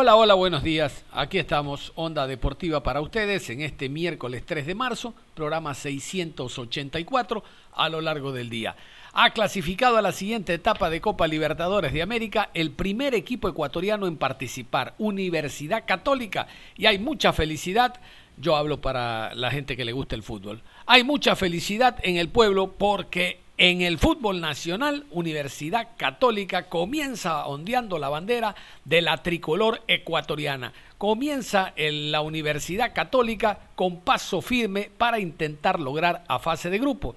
Hola, hola, buenos días. Aquí estamos, Onda Deportiva para ustedes en este miércoles 3 de marzo, programa 684 a lo largo del día ha clasificado a la siguiente etapa de Copa Libertadores de América el primer equipo ecuatoriano en participar, Universidad Católica, y hay mucha felicidad, yo hablo para la gente que le gusta el fútbol, hay mucha felicidad en el pueblo porque en el fútbol nacional, Universidad Católica comienza ondeando la bandera de la tricolor ecuatoriana. Comienza en la Universidad Católica con paso firme para intentar lograr a fase de grupo.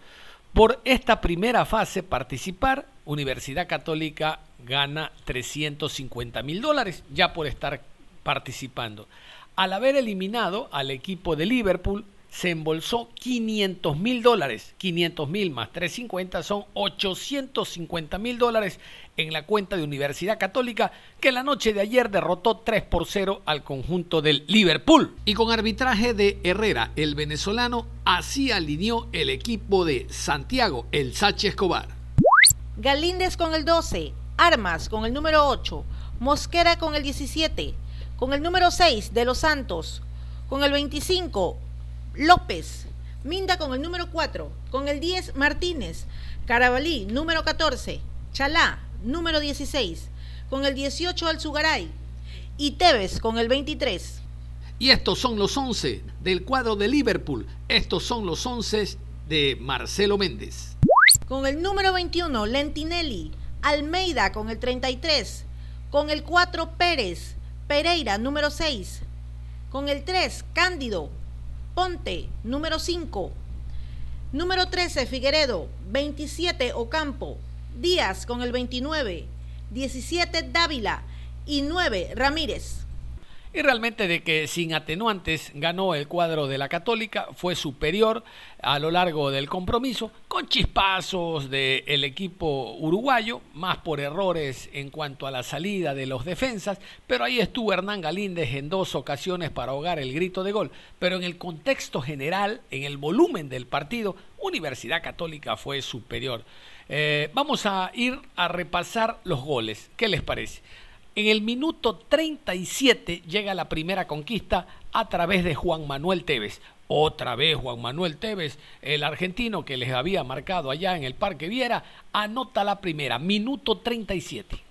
Por esta primera fase participar, Universidad Católica gana 350 mil dólares ya por estar participando. Al haber eliminado al equipo de Liverpool, se embolsó 500 mil dólares. 500 mil más 350 son 850 mil dólares en la cuenta de Universidad Católica que la noche de ayer derrotó 3 por 0 al conjunto del Liverpool. Y con arbitraje de Herrera, el venezolano, así alineó el equipo de Santiago, el Sachi Escobar. Galíndez con el 12, Armas con el número 8, Mosquera con el 17, con el número 6 de Los Santos, con el 25 López, Minda con el número 4, con el 10 Martínez, Carabalí número 14, Chalá número 16, con el 18 Alzugaray y Tevez con el 23. Y estos son los 11 del cuadro de Liverpool. Estos son los 11 de Marcelo Méndez. Con el número 21 Lentinelli, Almeida con el 33, con el 4 Pérez, Pereira número 6, con el 3 Cándido, Ponte número 5, número 13 Figueredo, 27 Ocampo, Díaz con el 29, 17 Dávila. Y 9 Ramírez. Y realmente de que sin atenuantes ganó el cuadro de la Católica, fue superior a lo largo del compromiso, con chispazos del equipo uruguayo, más por errores en cuanto a la salida de los defensas, pero ahí estuvo Hernán Galíndez en dos ocasiones para ahogar el grito de gol. Pero en el contexto general, en el volumen del partido, Universidad Católica fue superior. Eh, vamos a ir a repasar los goles. ¿Qué les parece? En el minuto 37 llega la primera conquista a través de Juan Manuel Tevez. Otra vez Juan Manuel Tevez, el argentino que les había marcado allá en el Parque Viera, anota la primera, minuto 37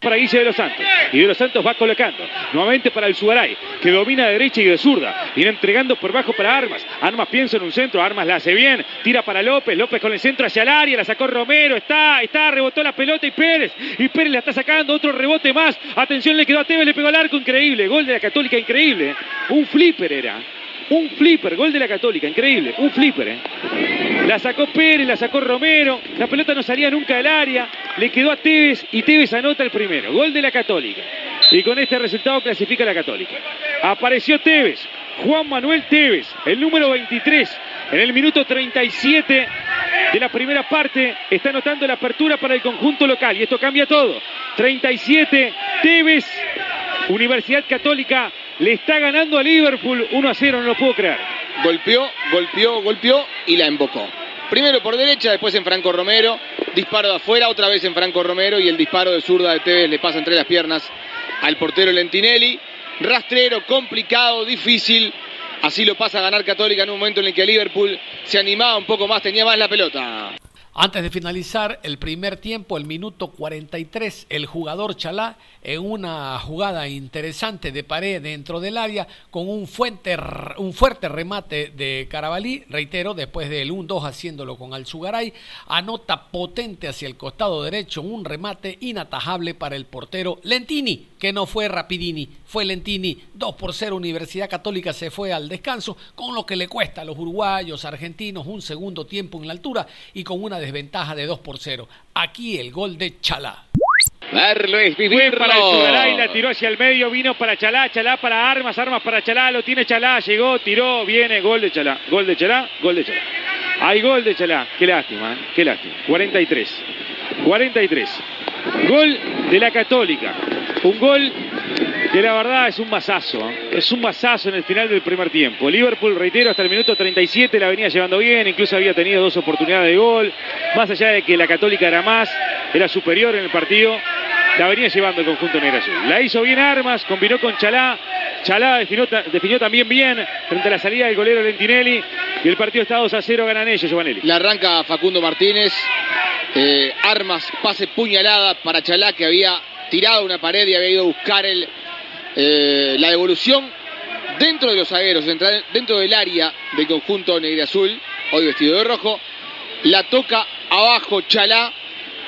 para Guille de los Santos. Y de los Santos va colocando. Nuevamente para el Subaray, que domina de derecha y de zurda. Viene entregando por bajo para Armas. Armas piensa en un centro. Armas la hace bien. Tira para López. López con el centro hacia el área. La sacó Romero. Está, está, rebotó la pelota y Pérez. Y Pérez la está sacando. Otro rebote más. Atención, le quedó a Tevez. Le pegó al arco. Increíble. Gol de la Católica. Increíble. Un flipper era. Un flipper, gol de la Católica, increíble, un flipper. ¿eh? La sacó Pérez, la sacó Romero, la pelota no salía nunca del área, le quedó a Tevez y Tevez anota el primero, gol de la Católica. Y con este resultado clasifica la Católica. Apareció Tevez, Juan Manuel Tevez, el número 23, en el minuto 37 de la primera parte, está anotando la apertura para el conjunto local y esto cambia todo. 37, Tevez, Universidad Católica le está ganando a Liverpool 1 a 0, no lo puedo creer. Golpeó, golpeó, golpeó y la embocó. Primero por derecha, después en Franco Romero. Disparo de afuera, otra vez en Franco Romero. Y el disparo de zurda de Tevez le pasa entre las piernas al portero Lentinelli. Rastrero, complicado, difícil. Así lo pasa a ganar Católica en un momento en el que Liverpool se animaba un poco más, tenía más la pelota. Antes de finalizar el primer tiempo, el minuto 43, el jugador Chalá, en una jugada interesante de pared dentro del área, con un, un fuerte remate de Carabalí, reitero, después del 1-2 haciéndolo con Alzugaray, anota potente hacia el costado derecho, un remate inatajable para el portero Lentini, que no fue Rapidini, fue Lentini, 2 por 0, Universidad Católica se fue al descanso, con lo que le cuesta a los uruguayos, argentinos, un segundo tiempo en la altura y con una desventaja de 2 por 0. Aquí el gol de Chalá. Verlo es vivirlo. para el Sugaray, la tiró hacia el medio, vino para Chalá, Chalá para Armas, Armas para Chalá, lo tiene Chalá, llegó, tiró, viene, gol de Chalá, gol de Chalá, gol de Chalá. Hay gol de Chalá, qué lástima, ¿eh? qué lástima. 43, 43. Gol de la Católica, un gol que la verdad es un masazo, es un masazo en el final del primer tiempo. Liverpool, reitero, hasta el minuto 37 la venía llevando bien, incluso había tenido dos oportunidades de gol, más allá de que la Católica era más, era superior en el partido, la venía llevando el conjunto negro azul. La hizo bien Armas, combinó con Chalá, Chalá definió, también bien frente a la salida del golero Lentinelli y el partido está 2 a 0, ganan ellos, Giovanelli. La arranca Facundo Martínez, eh, Armas, pase puñalada para Chalá que había tirado una pared y había ido a buscar eh, la devolución dentro de los zagueros, dentro del área del conjunto negro azul, hoy vestido de rojo, la toca abajo Chalá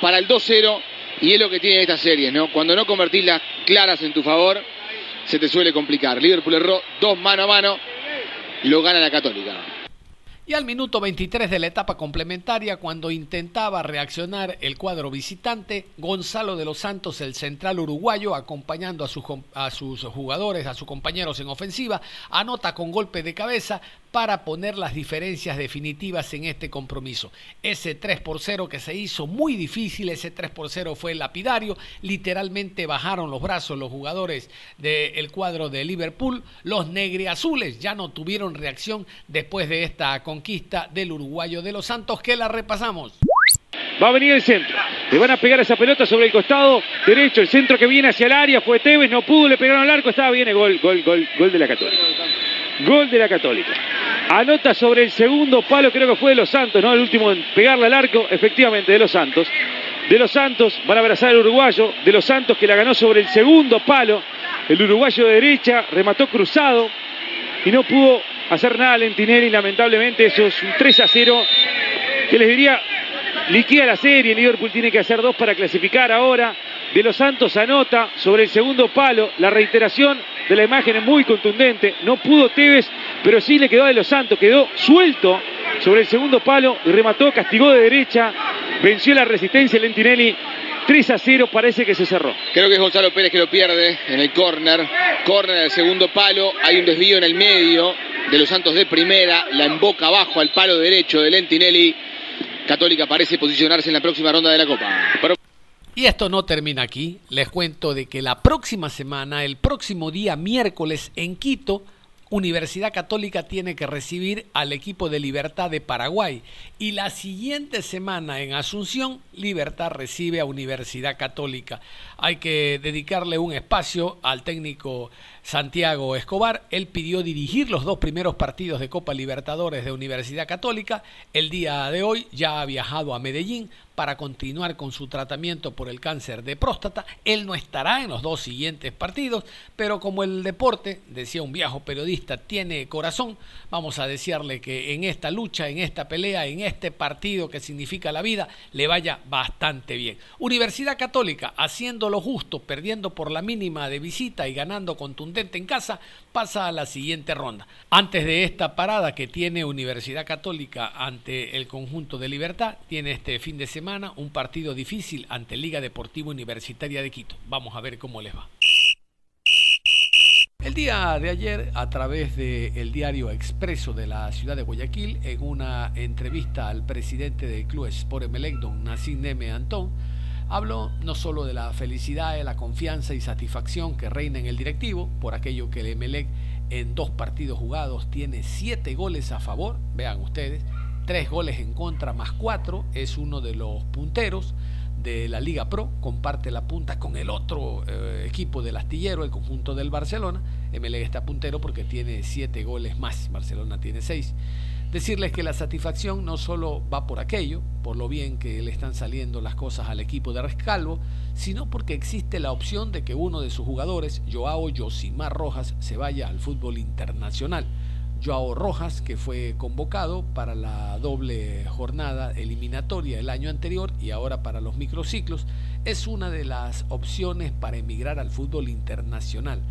para el 2-0 y es lo que tiene esta serie, ¿no? Cuando no convertís las claras en tu favor, se te suele complicar. Liverpool erró dos mano a mano, lo gana la Católica. Y al minuto 23 de la etapa complementaria, cuando intentaba reaccionar el cuadro visitante, Gonzalo de los Santos, el central uruguayo, acompañando a sus, a sus jugadores, a sus compañeros en ofensiva, anota con golpe de cabeza, para poner las diferencias definitivas en este compromiso. Ese 3 por 0 que se hizo muy difícil, ese 3 por 0 fue lapidario, literalmente bajaron los brazos los jugadores del cuadro de Liverpool, los negriazules ya no tuvieron reacción después de esta conquista del uruguayo de los Santos que la repasamos. Va a venir el centro. Le van a pegar esa pelota sobre el costado derecho. El centro que viene hacia el área fue Tevez. No pudo, le pegaron al arco. Estaba bien gol, gol, gol, gol de la Católica. Gol de la Católica. Anota sobre el segundo palo, creo que fue de los Santos, ¿no? El último en pegarle al arco, efectivamente, de los Santos. De los Santos, van a abrazar al uruguayo. De los Santos que la ganó sobre el segundo palo. El uruguayo de derecha remató cruzado y no pudo hacer nada Lentinelli. Lamentablemente, eso es un 3 a 0 que les diría liquida la serie. Liverpool tiene que hacer dos para clasificar ahora. De los Santos anota sobre el segundo palo. La reiteración de la imagen es muy contundente. No pudo Tevez, pero sí le quedó a De los Santos. Quedó suelto sobre el segundo palo y remató, castigó de derecha. Venció la resistencia Lentinelli. 3 a 0 parece que se cerró. Creo que es Gonzalo Pérez que lo pierde en el córner. Córner del segundo palo. Hay un desvío en el medio de los Santos de primera. La emboca abajo al palo derecho de Lentinelli. Católica parece posicionarse en la próxima ronda de la Copa. Y esto no termina aquí. Les cuento de que la próxima semana, el próximo día miércoles en Quito, Universidad Católica tiene que recibir al equipo de Libertad de Paraguay. Y la siguiente semana en Asunción, Libertad recibe a Universidad Católica. Hay que dedicarle un espacio al técnico Santiago Escobar. Él pidió dirigir los dos primeros partidos de Copa Libertadores de Universidad Católica. El día de hoy ya ha viajado a Medellín para continuar con su tratamiento por el cáncer de próstata. Él no estará en los dos siguientes partidos, pero como el deporte, decía un viejo periodista, tiene corazón, vamos a desearle que en esta lucha, en esta pelea, en este partido que significa la vida, le vaya bastante bien. Universidad Católica, haciendo lo justo, perdiendo por la mínima de visita y ganando contundente en casa, pasa a la siguiente ronda. Antes de esta parada que tiene Universidad Católica ante el conjunto de Libertad, tiene este fin de semana un partido difícil ante Liga Deportiva Universitaria de Quito. Vamos a ver cómo les va. El día de ayer, a través del diario Expreso de la ciudad de Guayaquil, en una entrevista al presidente del club Sport Emelec, don Nassim Neme Antón, habló no solo de la felicidad, de la confianza y satisfacción que reina en el directivo, por aquello que el Emelec en dos partidos jugados tiene siete goles a favor, vean ustedes, tres goles en contra más cuatro, es uno de los punteros de la Liga Pro, comparte la punta con el otro eh, equipo del astillero, el conjunto del Barcelona. MLE está puntero porque tiene siete goles más, Barcelona tiene seis. Decirles que la satisfacción no solo va por aquello, por lo bien que le están saliendo las cosas al equipo de Rescalvo, sino porque existe la opción de que uno de sus jugadores, Joao Yosimar Rojas, se vaya al fútbol internacional. Joao Rojas, que fue convocado para la doble jornada eliminatoria el año anterior y ahora para los microciclos, es una de las opciones para emigrar al fútbol internacional.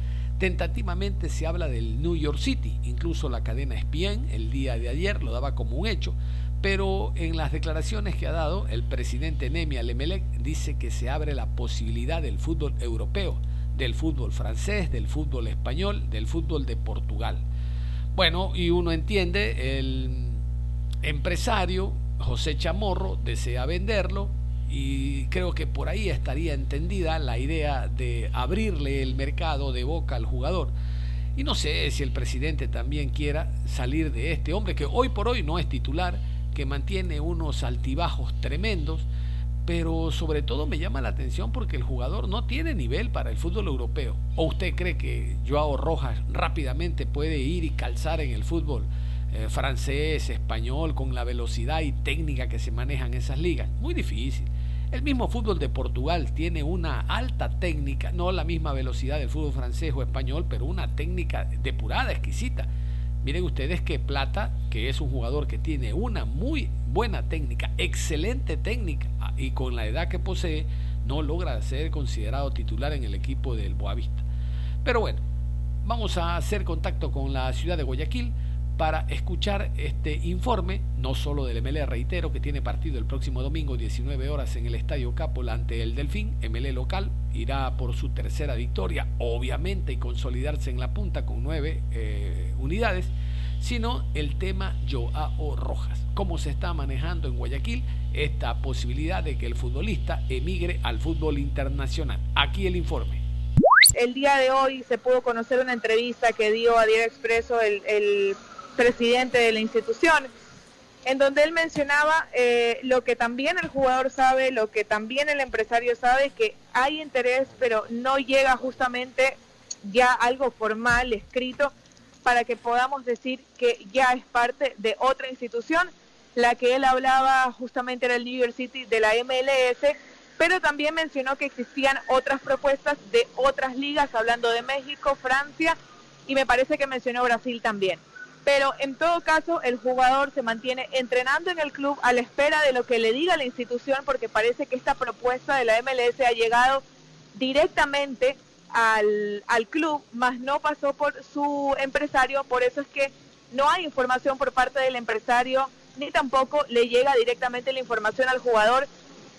Tentativamente se habla del New York City, incluso la cadena ESPN el día de ayer lo daba como un hecho, pero en las declaraciones que ha dado el presidente Nemi Alemelec dice que se abre la posibilidad del fútbol europeo, del fútbol francés, del fútbol español, del fútbol de Portugal. Bueno, y uno entiende, el empresario José Chamorro desea venderlo, y creo que por ahí estaría entendida la idea de abrirle el mercado de boca al jugador. Y no sé si el presidente también quiera salir de este hombre que hoy por hoy no es titular, que mantiene unos altibajos tremendos, pero sobre todo me llama la atención porque el jugador no tiene nivel para el fútbol europeo. ¿O usted cree que Joao Rojas rápidamente puede ir y calzar en el fútbol eh, francés, español, con la velocidad y técnica que se manejan esas ligas? Muy difícil. El mismo fútbol de Portugal tiene una alta técnica, no la misma velocidad del fútbol francés o español, pero una técnica depurada, exquisita. Miren ustedes que Plata, que es un jugador que tiene una muy buena técnica, excelente técnica, ah, y con la edad que posee, no logra ser considerado titular en el equipo del Boavista. Pero bueno, vamos a hacer contacto con la ciudad de Guayaquil para escuchar este informe, no solo del MLE, reitero, que tiene partido el próximo domingo 19 horas en el Estadio Capola ante el Delfín, MLE local, irá por su tercera victoria, obviamente, y consolidarse en la punta con nueve eh, unidades, sino el tema Joao Rojas, cómo se está manejando en Guayaquil esta posibilidad de que el futbolista emigre al fútbol internacional. Aquí el informe. El día de hoy se pudo conocer una entrevista que dio a Diario Expreso el presidente de la institución, en donde él mencionaba eh, lo que también el jugador sabe, lo que también el empresario sabe, que hay interés, pero no llega justamente ya algo formal, escrito, para que podamos decir que ya es parte de otra institución. La que él hablaba justamente era el New York City de la MLS, pero también mencionó que existían otras propuestas de otras ligas, hablando de México, Francia, y me parece que mencionó Brasil también pero en todo caso el jugador se mantiene entrenando en el club a la espera de lo que le diga la institución porque parece que esta propuesta de la MLS ha llegado directamente al, al club, más no pasó por su empresario, por eso es que no hay información por parte del empresario ni tampoco le llega directamente la información al jugador.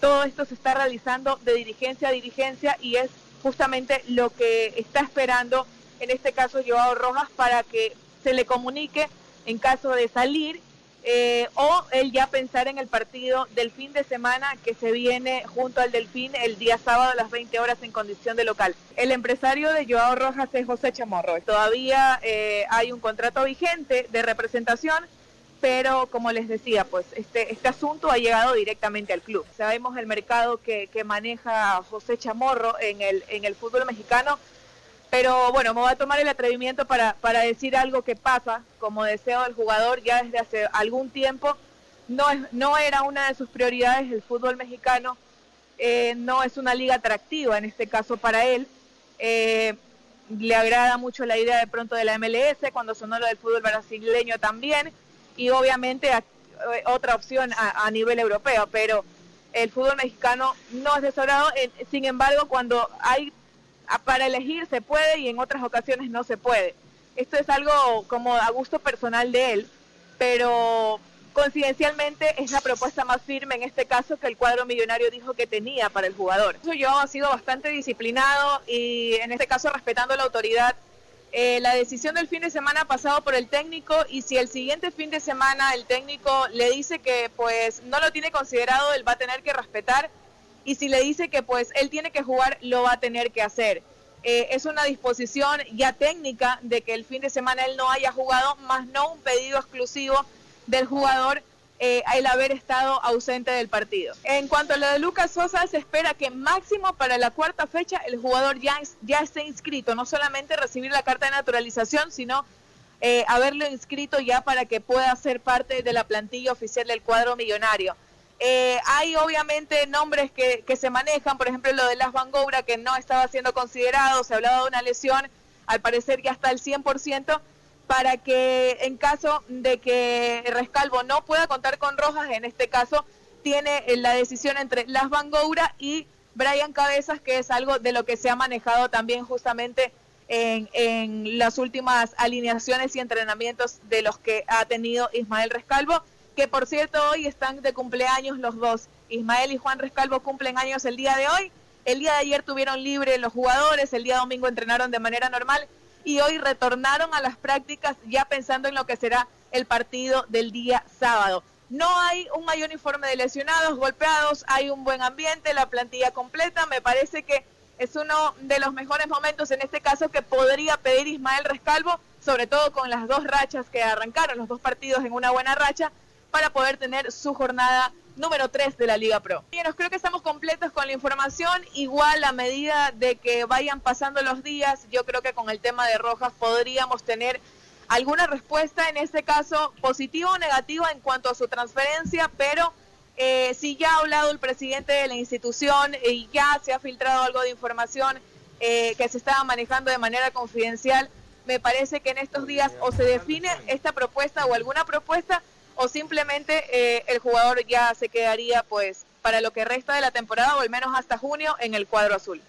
Todo esto se está realizando de dirigencia a dirigencia y es justamente lo que está esperando en este caso Joao Rojas para que se le comunique en caso de salir eh, o él ya pensar en el partido del fin de semana que se viene junto al Delfín el día sábado a las 20 horas en condición de local. El empresario de Joao Rojas es José Chamorro. Todavía eh, hay un contrato vigente de representación, pero como les decía, pues este, este asunto ha llegado directamente al club. Sabemos el mercado que, que maneja José Chamorro en el, en el fútbol mexicano pero bueno, me voy a tomar el atrevimiento para, para decir algo que pasa como deseo del jugador ya desde hace algún tiempo. No, es, no era una de sus prioridades el fútbol mexicano, eh, no es una liga atractiva en este caso para él. Eh, le agrada mucho la idea de pronto de la MLS, cuando sonó lo del fútbol brasileño también, y obviamente eh, otra opción a, a, nivel europeo, pero el fútbol mexicano no es desagrado, sin embargo, cuando hay para elegir se puede y en otras ocasiones no se puede. Esto es algo como a gusto personal de él, pero coincidencialmente es la propuesta más firme en este caso que el cuadro millonario dijo que tenía para el jugador. Yo ha sido bastante disciplinado y en este caso respetando la autoridad. Eh, la decisión del fin de semana pasado por el técnico y si el siguiente fin de semana el técnico le dice que pues no lo tiene considerado, él va a tener que respetar y si le dice que pues él tiene que jugar, lo va a tener que hacer. Eh, es una disposición ya técnica de que el fin de semana él no haya jugado, más no un pedido exclusivo del jugador eh, el haber estado ausente del partido. En cuanto a lo de Lucas Sosa, se espera que máximo para la cuarta fecha el jugador ya, ya esté inscrito, no solamente recibir la carta de naturalización, sino eh, haberlo inscrito ya para que pueda ser parte de la plantilla oficial del cuadro millonario. Eh, hay obviamente nombres que, se manejan, por ejemplo lo de Las Van Gogh, que no estaba siendo considerado, se hablaba de una lesión, al parecer ya está al 100%, para que en caso de que Rescalvo no pueda contar con Rojas, en este caso tiene la decisión entre Las Van Gogh y Brian Cabezas, que es algo de lo que se ha manejado también justamente en, las últimas alineaciones y entrenamientos de los que ha tenido Ismael Rescalvo, que por cierto hoy están de cumpleaños los dos. Ismael y Juan Rescalvo cumplen años el día de hoy. El día de ayer tuvieron libre los jugadores, el día domingo entrenaron de manera normal y hoy retornaron a las prácticas ya pensando en lo que será el partido del día sábado. No hay un mayor informe de lesionados, golpeados, hay un buen ambiente, la plantilla completa. Me parece que es uno de los mejores momentos en este caso que podría pedir Ismael Rescalvo, sobre todo con las dos rachas que arrancaron, los dos partidos en una buena racha, para poder tener su jornada número 3 de la Liga Pro. Bien, creo que estamos completos con la información. Igual a medida de que vayan pasando los días, yo creo que con el tema de Rojas podríamos tener alguna respuesta, en este caso positiva o negativa en cuanto a su transferencia, pero eh, si ya ha hablado el presidente de la institución y ya se ha filtrado algo de información eh, que se estaba manejando de manera confidencial, me parece que en estos días o se define esta propuesta o alguna propuesta o simplemente eh, el jugador ya se quedaría pues para lo que resta de la temporada o al menos hasta junio en el cuadro azul.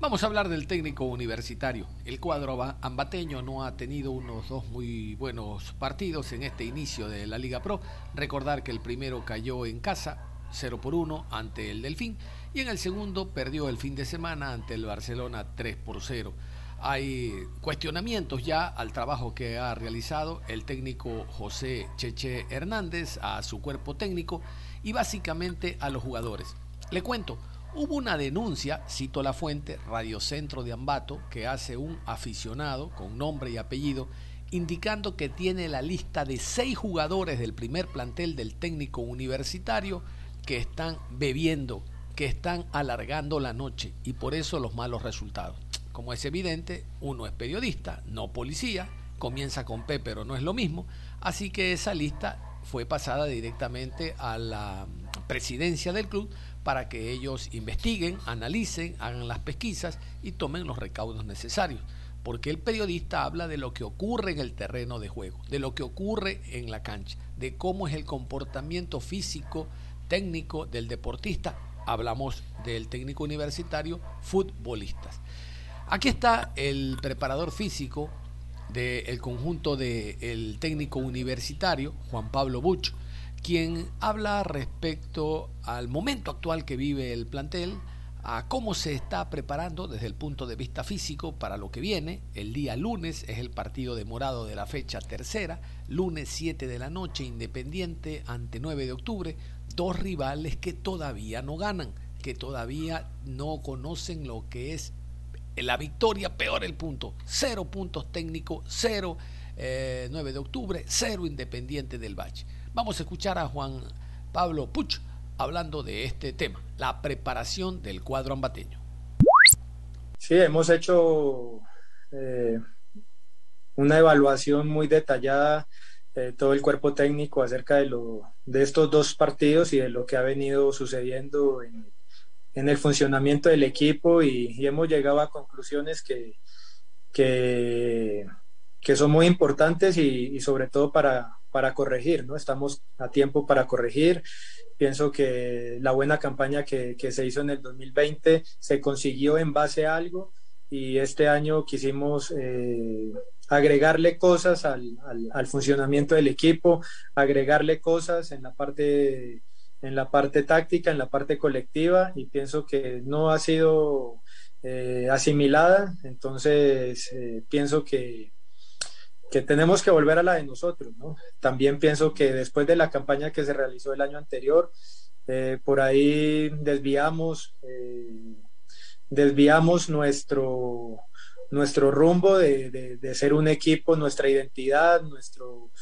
Vamos a hablar del técnico universitario. El cuadro ambateño no ha tenido unos dos muy buenos partidos en este inicio de la Liga Pro. Recordar que el primero cayó en casa, 0 por 1 ante el Delfín, y en el segundo perdió el fin de semana ante el Barcelona 3 por 0. Hay cuestionamientos ya al trabajo que ha realizado el técnico José Cheche Hernández, a su cuerpo técnico y básicamente a los jugadores. Le cuento, Hubo una denuncia, cito la fuente, Radio Centro de Ambato, que hace un aficionado con nombre y apellido, indicando que tiene la lista de seis jugadores del primer plantel del técnico universitario que están bebiendo, que están alargando la noche y por eso los malos resultados. Como es evidente, uno es periodista, no policía, comienza con P pero no es lo mismo, así que esa lista fue pasada directamente a la presidencia del club para que ellos investiguen, analicen, hagan las pesquisas y tomen los recaudos necesarios. Porque el periodista habla de lo que ocurre en el terreno de juego, de lo que ocurre en la cancha, de cómo es el comportamiento físico, técnico del deportista. Hablamos del técnico universitario, futbolistas. Aquí está el preparador físico del conjunto del técnico universitario, Juan Pablo Bucho quien habla respecto al momento actual que vive el plantel, a cómo se está preparando desde el punto de vista físico para lo que viene. El día lunes es el partido demorado de la fecha tercera, lunes 7 de la noche, Independiente ante 9 de octubre, dos rivales que todavía no ganan, que todavía no conocen lo que es la victoria, peor el punto, cero puntos técnicos, cero 9 eh, de octubre, cero Independiente del Valle. Vamos a escuchar a Juan Pablo Puch hablando de este tema, la preparación del cuadro ambateño. Sí, hemos hecho eh, una evaluación muy detallada de todo el cuerpo técnico acerca de, lo, de estos dos partidos y de lo que ha venido sucediendo en, el funcionamiento del equipo y, hemos llegado a conclusiones que, que, son muy importantes y sobre todo para, para corregir, ¿no? Estamos a tiempo para corregir. Pienso que la buena campaña que, se hizo en el 2020 se consiguió en base a algo y este año quisimos eh, agregarle cosas al, funcionamiento del equipo, agregarle cosas en la parte en la parte táctica, en la parte colectiva y pienso que no ha sido eh, asimilada, entonces eh, pienso que que tenemos que volver a la de nosotros. ¿no? También pienso que después de la campaña que se realizó el año anterior, eh, por ahí desviamos, desviamos nuestro, nuestro rumbo de, de, ser un equipo, nuestra identidad, nuestro,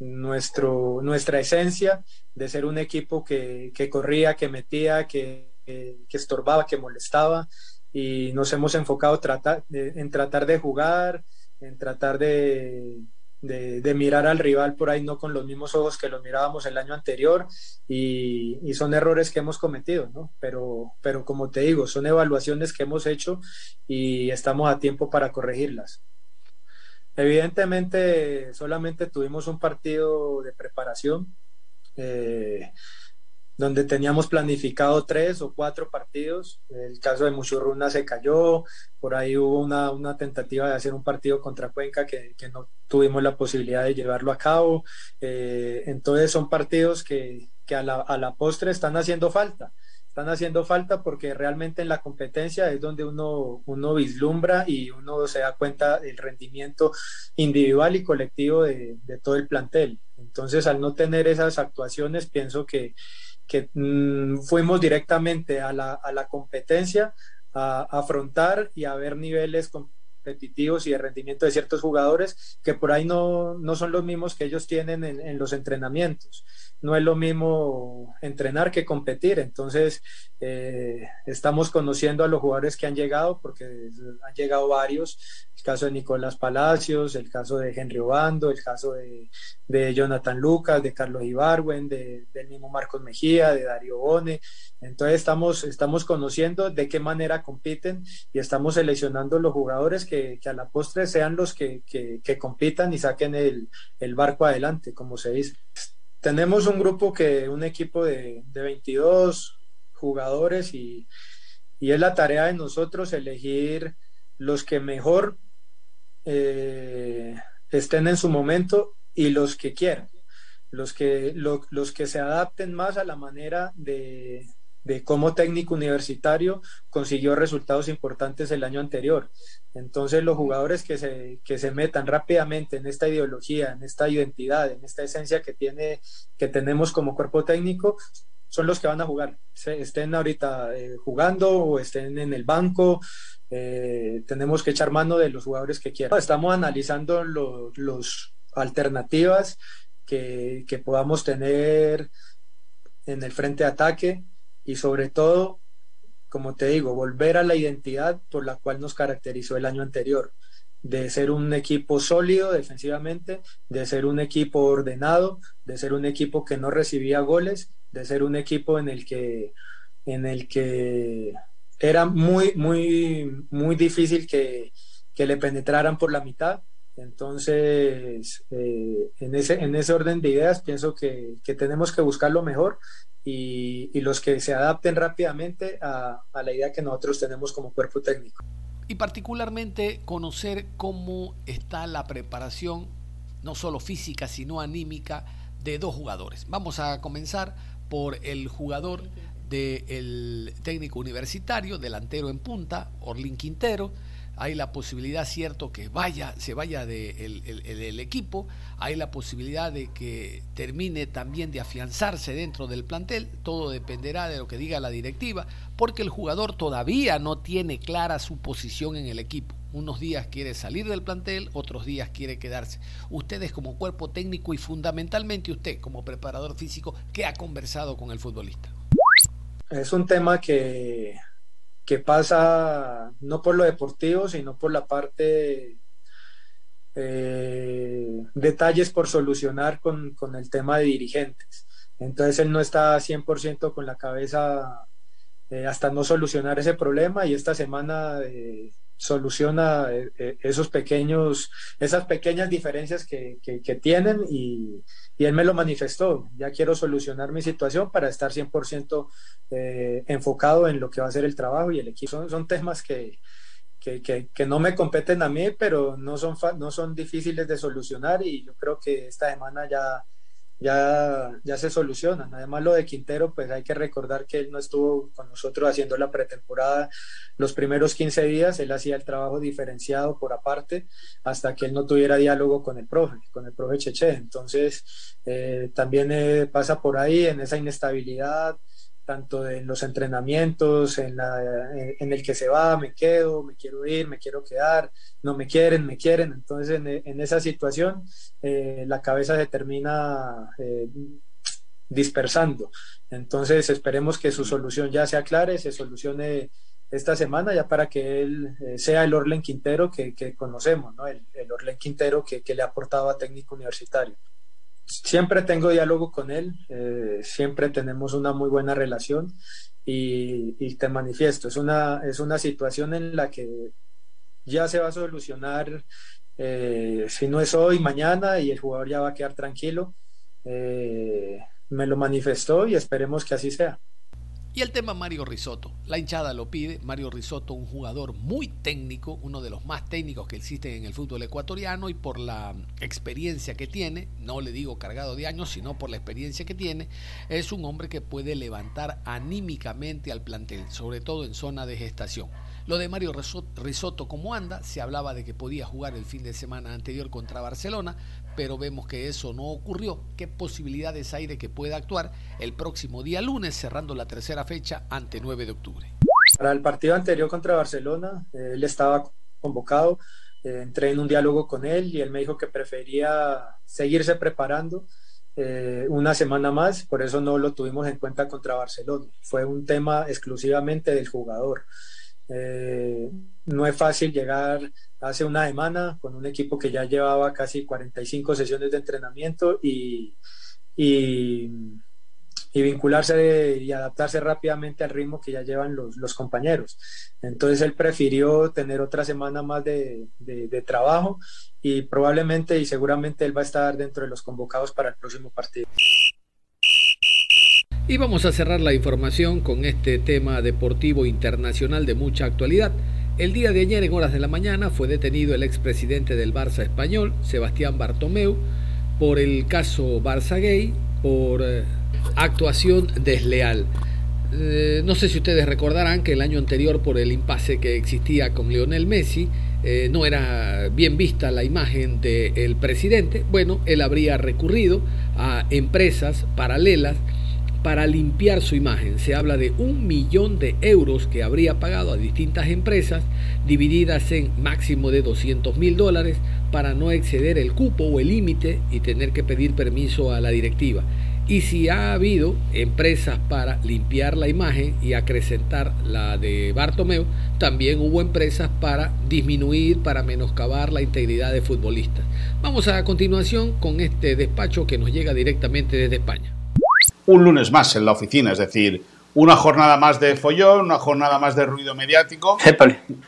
nuestro, nuestra esencia, de ser un equipo que, que corría, que metía, que, que, estorbaba, que molestaba. Y nos hemos enfocado en tratar de jugar, en tratar de, de, mirar al rival por ahí no con los mismos ojos que lo mirábamos el año anterior y, y, son errores que hemos cometido, ¿no? Pero, pero como te digo, son evaluaciones que hemos hecho y estamos a tiempo para corregirlas. Evidentemente, solamente tuvimos un partido de preparación. Eh, donde teníamos planificado tres o cuatro partidos. El caso de Muchurruna se cayó, por ahí hubo una, una tentativa de hacer un partido contra Cuenca que, que, no tuvimos la posibilidad de llevarlo a cabo. Eh, entonces son partidos que, que a, la, a la postre están haciendo falta están haciendo falta porque realmente en la competencia es donde uno, uno vislumbra y uno se da cuenta del rendimiento individual y colectivo de, todo el plantel. Entonces, al no tener esas actuaciones, pienso que, que mm, fuimos directamente a la, a la competencia a, afrontar y a ver niveles competitivos y de rendimiento de ciertos jugadores que por ahí no, no son los mismos que ellos tienen en, en los entrenamientos no es lo mismo entrenar que competir. Entonces, eh, estamos conociendo a los jugadores que han llegado, porque han llegado varios. El caso de Nicolás Palacios, el caso de Henry Obando, el caso de, Jonathan Lucas, de Carlos Ibarwen, de, del mismo Marcos Mejía, de Darío Bone. Entonces, estamos, estamos conociendo de qué manera compiten y estamos seleccionando los jugadores que, a la postre sean los que, compitan y saquen el, el barco adelante, como se dice tenemos un grupo que, un equipo de, de 22 jugadores y, y, es la tarea de nosotros elegir los que mejor eh, estén en su momento y los que quieran, los que, los que se adapten más a la manera de, de cómo técnico universitario consiguió resultados importantes el año anterior. Entonces los jugadores que se, que se metan rápidamente en esta ideología, en esta identidad, en esta esencia que, tiene, que tenemos como cuerpo técnico, son los que van a jugar. estén ahorita eh, jugando o estén en el banco, eh, tenemos que echar mano de los jugadores que quieran. Estamos analizando los alternativas que, que podamos tener en el frente de ataque y sobre todo, como te digo, volver a la identidad por la cual nos caracterizó el año anterior, de ser un equipo sólido defensivamente, de ser un equipo ordenado, de ser un equipo que no recibía goles, de ser un equipo en el que, en el que era muy, muy, muy difícil que, que le penetraran por la mitad. Entonces, eh, en, ese, en ese orden de ideas, pienso que, que tenemos que buscar lo mejor y, los que se adapten rápidamente a, la idea que nosotros tenemos como cuerpo técnico. Y particularmente conocer cómo está la preparación, no solo física, sino anímica, de dos jugadores. Vamos a comenzar por el jugador del técnico universitario, delantero en punta, Orlín Quintero, hay la posibilidad, cierto, que vaya, se vaya del de el, equipo, hay la posibilidad de que termine también de afianzarse dentro del plantel, todo dependerá de lo que diga la directiva, porque el jugador todavía no tiene clara su posición en el equipo. Unos días quiere salir del plantel, otros días quiere quedarse. Ustedes como cuerpo técnico y fundamentalmente usted como preparador físico, ¿qué ha conversado con el futbolista? Es un tema que que pasa no por lo deportivo, sino por la parte eh, detalles por solucionar con, con, el tema de dirigentes. Entonces él no está 100% con la cabeza eh, hasta no solucionar ese problema y esta semana eh, soluciona esos pequeños, esas pequeñas diferencias que, que, tienen y, él me lo manifestó, ya quiero solucionar mi situación para estar 100% eh, enfocado en lo que va a ser el trabajo y el equipo. Son, son temas que, que, que, no me competen a mí, pero no son, no son difíciles de solucionar y yo creo que esta semana ya, ya, ya se solucionan. Además, lo de Quintero, pues hay que recordar que él no estuvo con nosotros haciendo la pretemporada los primeros 15 días, él hacía el trabajo diferenciado por aparte hasta que él no tuviera diálogo con el profe, con el profe Cheche. Entonces, eh, también eh, pasa por ahí en esa inestabilidad, tanto en los entrenamientos, en, la, en, el que se va, me quedo, me quiero ir, me quiero quedar, no me quieren, me quieren. Entonces, en, en esa situación, eh, la cabeza se termina eh, dispersando. Entonces, esperemos que su solución ya sea clara, se solucione esta semana ya para que él eh, sea el Orlen Quintero que, conocemos, ¿no? el, el Orlen Quintero que, le ha aportado a técnico universitario. Siempre tengo diálogo con él, eh, siempre tenemos una muy buena relación y, te manifiesto, es una, es una situación en la que ya se va a solucionar, eh, si no es hoy, mañana y el jugador ya va a quedar tranquilo. me lo manifestó y esperemos que así sea. Y el tema Mario Risotto. La hinchada lo pide. Mario Risotto, un jugador muy técnico, uno de los más técnicos que existen en el fútbol ecuatoriano y por la experiencia que tiene, no le digo cargado de años, sino por la experiencia que tiene, es un hombre que puede levantar anímicamente al plantel, sobre todo en zona de gestación. Lo de Mario Risotto, como anda, se hablaba de que podía jugar el fin de semana anterior contra Barcelona, pero vemos que eso no ocurrió. ¿Qué posibilidades hay de que pueda actuar el próximo día lunes, cerrando la tercera fecha ante 9 de octubre? Para el partido anterior contra Barcelona, eh, él estaba convocado, eh, entré en un diálogo con él y él me dijo que prefería seguirse preparando eh, una semana más, por eso no lo tuvimos en cuenta contra Barcelona. Fue un tema exclusivamente del jugador. No es fácil llegar hace una semana con un equipo que ya llevaba casi 45 sesiones de entrenamiento y, y, vincularse y adaptarse rápidamente al ritmo que ya llevan los, los, compañeros. Entonces él prefirió tener otra semana más de, de, trabajo y probablemente y seguramente él va a estar dentro de los convocados para el próximo partido. Y vamos a cerrar la información con este tema deportivo internacional de mucha actualidad. El día de ayer, en horas de la mañana, fue detenido el expresidente del Barça español, Sebastián Bartomeu, por el caso Barça Gay, por eh, actuación desleal. Eh, no sé si ustedes recordarán que el año anterior, por el impasse que existía con Lionel Messi, eh, no era bien vista la imagen del presidente. Bueno, él habría recurrido a empresas paralelas para limpiar su imagen. Se habla de un millón de euros que habría pagado a distintas empresas, divididas en máximo de 200 mil dólares, para no exceder el cupo o el límite y tener que pedir permiso a la directiva. Y si ha habido empresas para limpiar la imagen y acrecentar la de Bartomeu, también hubo empresas para disminuir, para menoscabar la integridad de futbolistas. Vamos a continuación con este despacho que nos llega directamente desde España un lunes más en la oficina, es decir, una jornada más de follón, una jornada más de ruido mediático,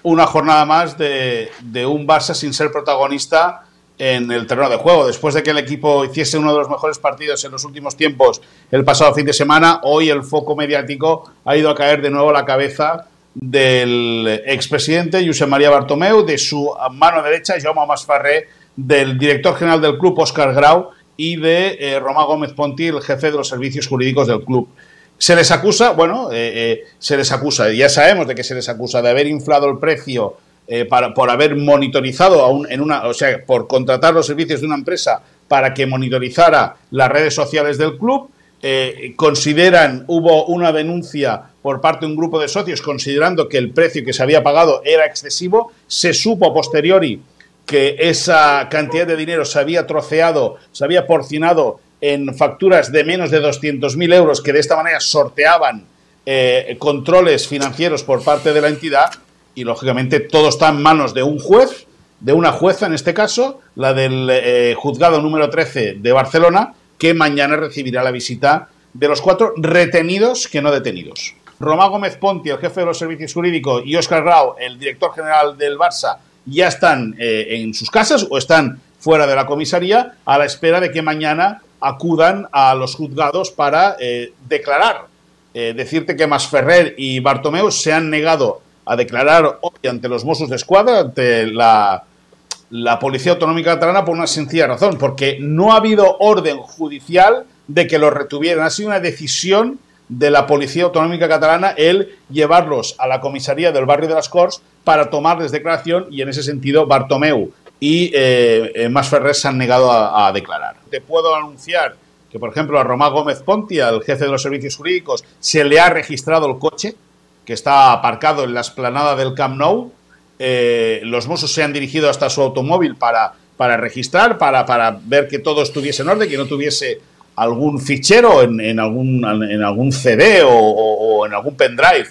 una jornada más de, un Barça sin ser protagonista en el terreno de juego. Después de que el equipo hiciese uno de los mejores partidos en los últimos tiempos el pasado fin de semana, hoy el foco mediático ha ido a caer de nuevo a la cabeza del expresidente José María Bartomeu, de su mano derecha, Jaume Masfarré, del director general del club, Óscar Grau, y de eh, Román Gómez Ponti, el jefe de los servicios jurídicos del club. Se les acusa, bueno, eh, eh, se les acusa, ya sabemos de que se les acusa de haber inflado el precio para, por haber monitorizado, en una, o sea, por contratar los servicios de una empresa para que monitorizara las redes sociales del club. consideran, hubo una denuncia por parte de un grupo de socios considerando que el precio que se había pagado era excesivo. Se supo a posteriori que esa cantidad de dinero se había troceado, se había porcionado en facturas de menos de 200.000 euros que de esta manera sorteaban eh, controles financieros por parte de la entidad y lógicamente todo está en manos de un juez, de una jueza en este caso, la del eh, juzgado número 13 de Barcelona, que mañana recibirá la visita de los cuatro retenidos que no detenidos. Román Gómez Ponti, el jefe de los servicios jurídicos, y Óscar Grau, el director general del Barça, ya están eh, en sus casas o están fuera de la comisaría a la espera de que mañana acudan a los juzgados para eh, declarar. Eh, decirte que Masferrer y Bartomeu se han negado a declarar hoy ante los Mossos de Escuadra, ante la, la Policía Autonómica Catalana, por una sencilla razón, porque no ha habido orden judicial de que los retuvieran. Ha sido una decisión de la Policía Autonómica Catalana el llevarlos a la comisaría del barrio de las Corts para tomarles declaración y en ese sentido Bartomeu y eh, eh Masferrer se han negado a, declarar. Te puedo anunciar que, por ejemplo, a Román Gómez Ponti, al jefe de los servicios jurídicos, se le ha registrado el coche que está aparcado en la esplanada del Camp Nou. Eh, los mozos se han dirigido hasta su automóvil para, para registrar, para, para ver que todo estuviese en orden, que no tuviese algún fichero en, algún, en algún CD o, en algún pendrive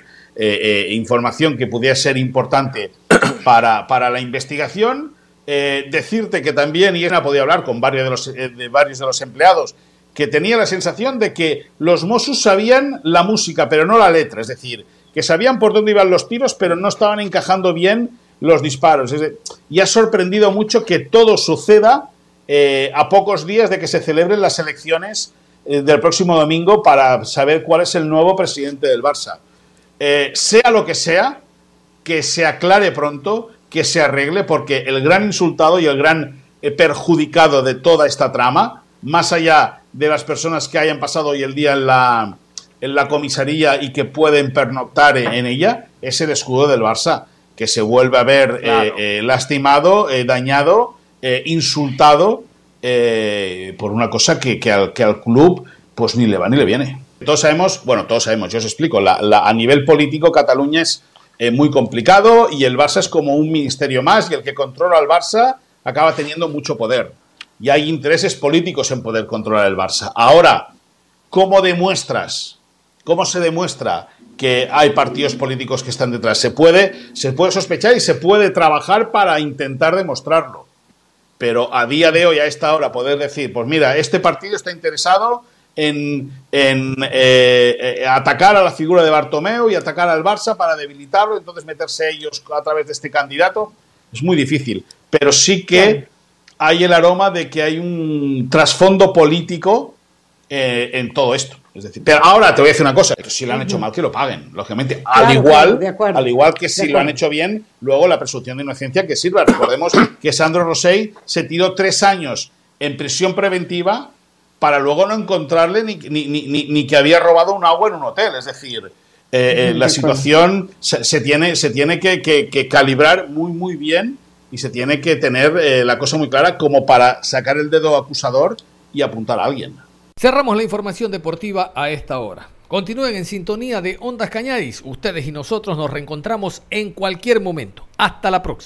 información que pudiera ser importante para, para la investigación. decirte que también, ha podido hablar con varios de, los, de varios de los empleados, que tenía la sensación de que los Mossos sabían la música, pero no la letra, es decir, que sabían por dónde iban los tiros, pero no estaban encajando bien los disparos. y ha sorprendido mucho que todo suceda eh, a pocos días de que se celebren las elecciones eh, del próximo domingo para saber cuál es el nuevo presidente del Barça. Eh, sea lo que sea, que se aclare pronto, que se arregle, porque el gran insultado y el gran perjudicado de toda esta trama, más allá de las personas que hayan pasado hoy el día en la, en la comisaría y que pueden pernoctar en, ella, es el escudo del Barça, que se vuelve a ver eh, eh, lastimado, eh, insultado por una cosa que, al, club pues ni le va ni le viene. Todos sabemos, bueno, todos sabemos, yo os explico, a nivel político Cataluña es muy complicado y el Barça es como un ministerio más y el que controla al Barça acaba teniendo mucho poder. Y hay intereses políticos en poder controlar el Barça. Ahora, ¿cómo demuestras ¿Cómo se demuestra que hay partidos políticos que están detrás? Se puede, se puede sospechar y se puede trabajar para intentar demostrarlo. Pero a día de hoy, a esta hora, poder decir, pues mira, este partido está interesado en, en eh, eh, atacar a la figura de Bartomeu y atacar al Barça para debilitarlo, entonces meterse ellos a través de este candidato, es muy difícil. Pero sí que hay el aroma de que hay un trasfondo político eh, en todo esto. Es decir, pero ahora te voy a decir una cosa, si lo han hecho mal, que lo paguen, lógicamente. al igual, al igual que si lo han hecho bien, luego la presunción de inocencia que sirva. Recordemos que Sandro Rosell se tiró tres años en prisión preventiva para luego no encontrarle ni, ni, ni, ni que había robado un agua en un hotel. Es decir, eh, eh, la situación se, tiene, se tiene que, que, calibrar muy, muy bien y se tiene que tener eh, la cosa muy clara como para sacar el dedo acusador y apuntar a alguien. Cerramos la información deportiva a esta hora. Continúen en sintonía de Ondas Cañaris. Ustedes y nosotros nos reencontramos en cualquier momento. Hasta la próxima.